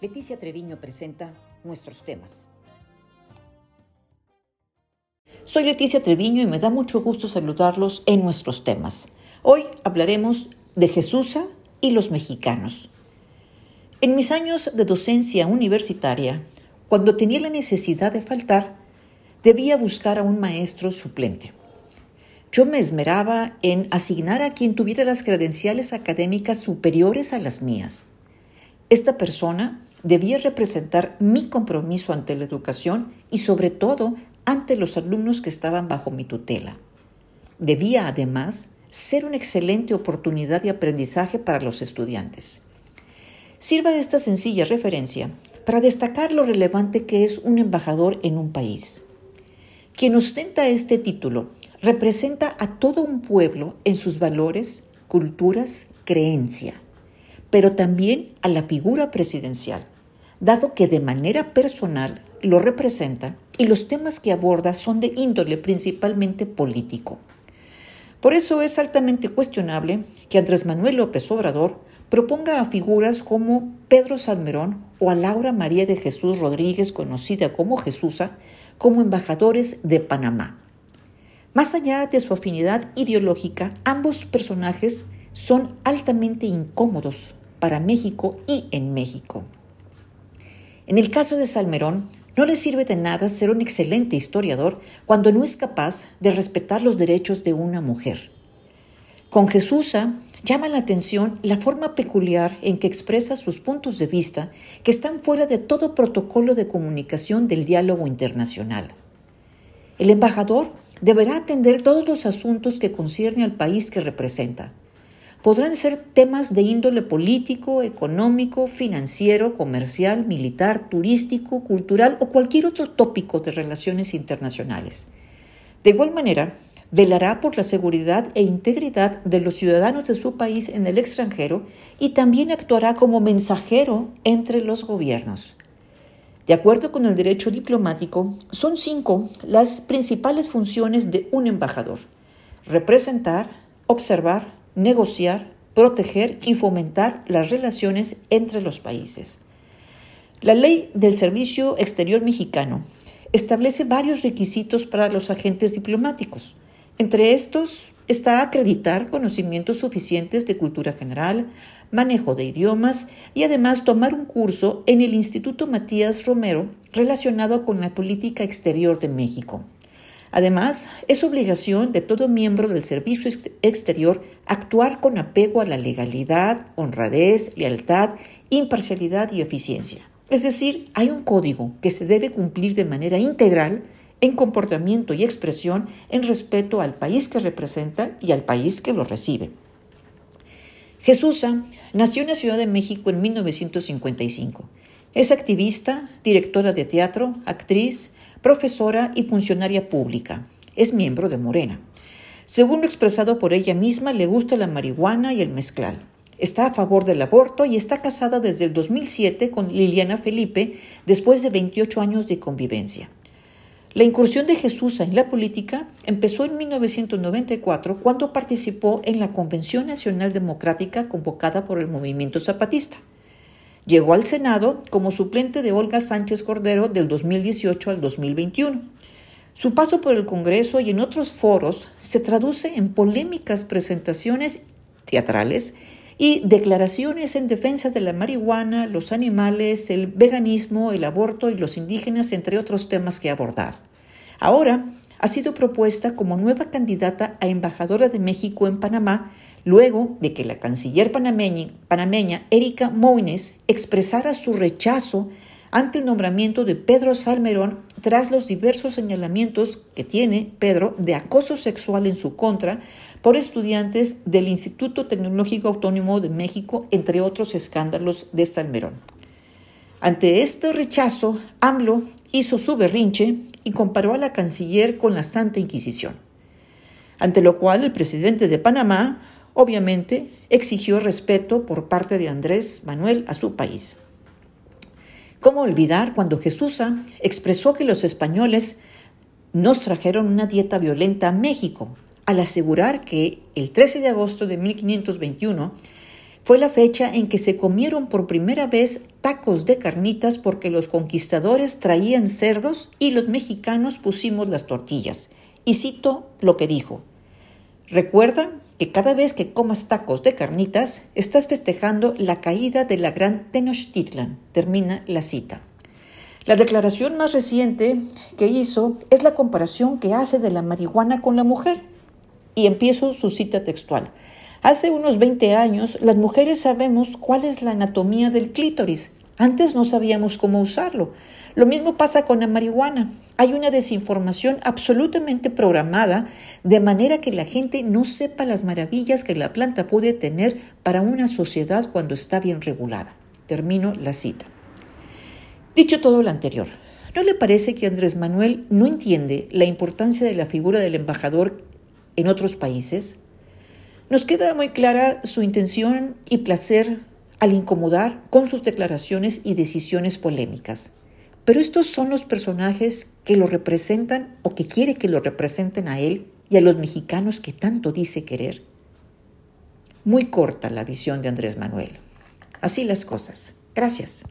Leticia Treviño presenta nuestros temas. Soy Leticia Treviño y me da mucho gusto saludarlos en nuestros temas. Hoy hablaremos de Jesús y los mexicanos. En mis años de docencia universitaria, cuando tenía la necesidad de faltar, debía buscar a un maestro suplente. Yo me esmeraba en asignar a quien tuviera las credenciales académicas superiores a las mías. Esta persona debía representar mi compromiso ante la educación y sobre todo ante los alumnos que estaban bajo mi tutela. Debía además ser una excelente oportunidad de aprendizaje para los estudiantes. Sirva esta sencilla referencia para destacar lo relevante que es un embajador en un país. Quien ostenta este título representa a todo un pueblo en sus valores, culturas, creencia pero también a la figura presidencial, dado que de manera personal lo representa y los temas que aborda son de índole principalmente político. Por eso es altamente cuestionable que Andrés Manuel López Obrador proponga a figuras como Pedro Salmerón o a Laura María de Jesús Rodríguez, conocida como Jesusa, como embajadores de Panamá. Más allá de su afinidad ideológica, ambos personajes son altamente incómodos para México y en México. En el caso de Salmerón, no le sirve de nada ser un excelente historiador cuando no es capaz de respetar los derechos de una mujer. Con Jesusa llama la atención la forma peculiar en que expresa sus puntos de vista que están fuera de todo protocolo de comunicación del diálogo internacional. El embajador deberá atender todos los asuntos que conciernen al país que representa, podrán ser temas de índole político, económico, financiero, comercial, militar, turístico, cultural o cualquier otro tópico de relaciones internacionales. De igual manera, velará por la seguridad e integridad de los ciudadanos de su país en el extranjero y también actuará como mensajero entre los gobiernos. De acuerdo con el derecho diplomático, son cinco las principales funciones de un embajador. Representar, observar, negociar, proteger y fomentar las relaciones entre los países. La ley del Servicio Exterior Mexicano establece varios requisitos para los agentes diplomáticos. Entre estos está acreditar conocimientos suficientes de cultura general, manejo de idiomas y además tomar un curso en el Instituto Matías Romero relacionado con la política exterior de México. Además, es obligación de todo miembro del servicio exterior actuar con apego a la legalidad, honradez, lealtad, imparcialidad y eficiencia. Es decir, hay un código que se debe cumplir de manera integral en comportamiento y expresión en respeto al país que representa y al país que lo recibe. Jesusa nació en la Ciudad de México en 1955. Es activista, directora de teatro, actriz, profesora y funcionaria pública. Es miembro de Morena. Según lo expresado por ella misma, le gusta la marihuana y el mezclal. Está a favor del aborto y está casada desde el 2007 con Liliana Felipe después de 28 años de convivencia. La incursión de Jesús en la política empezó en 1994 cuando participó en la Convención Nacional Democrática convocada por el movimiento zapatista. Llegó al Senado como suplente de Olga Sánchez Cordero del 2018 al 2021. Su paso por el Congreso y en otros foros se traduce en polémicas presentaciones teatrales y declaraciones en defensa de la marihuana, los animales, el veganismo, el aborto y los indígenas, entre otros temas que abordar. Ahora ha sido propuesta como nueva candidata a embajadora de México en Panamá luego de que la canciller panameña, Erika Moines expresara su rechazo ante el nombramiento de Pedro Salmerón tras los diversos señalamientos que tiene Pedro de acoso sexual en su contra por estudiantes del Instituto Tecnológico Autónomo de México, entre otros escándalos de Salmerón. Ante este rechazo, AMLO hizo su berrinche y comparó a la canciller con la Santa Inquisición, ante lo cual el presidente de Panamá, obviamente exigió respeto por parte de Andrés Manuel a su país. ¿Cómo olvidar cuando Jesús expresó que los españoles nos trajeron una dieta violenta a México al asegurar que el 13 de agosto de 1521 fue la fecha en que se comieron por primera vez tacos de carnitas porque los conquistadores traían cerdos y los mexicanos pusimos las tortillas. Y cito lo que dijo. Recuerda que cada vez que comas tacos de carnitas, estás festejando la caída de la gran Tenochtitlan. Termina la cita. La declaración más reciente que hizo es la comparación que hace de la marihuana con la mujer. Y empiezo su cita textual. Hace unos 20 años las mujeres sabemos cuál es la anatomía del clítoris. Antes no sabíamos cómo usarlo. Lo mismo pasa con la marihuana. Hay una desinformación absolutamente programada de manera que la gente no sepa las maravillas que la planta puede tener para una sociedad cuando está bien regulada. Termino la cita. Dicho todo lo anterior, ¿no le parece que Andrés Manuel no entiende la importancia de la figura del embajador en otros países? Nos queda muy clara su intención y placer al incomodar con sus declaraciones y decisiones polémicas. Pero estos son los personajes que lo representan o que quiere que lo representen a él y a los mexicanos que tanto dice querer. Muy corta la visión de Andrés Manuel. Así las cosas. Gracias.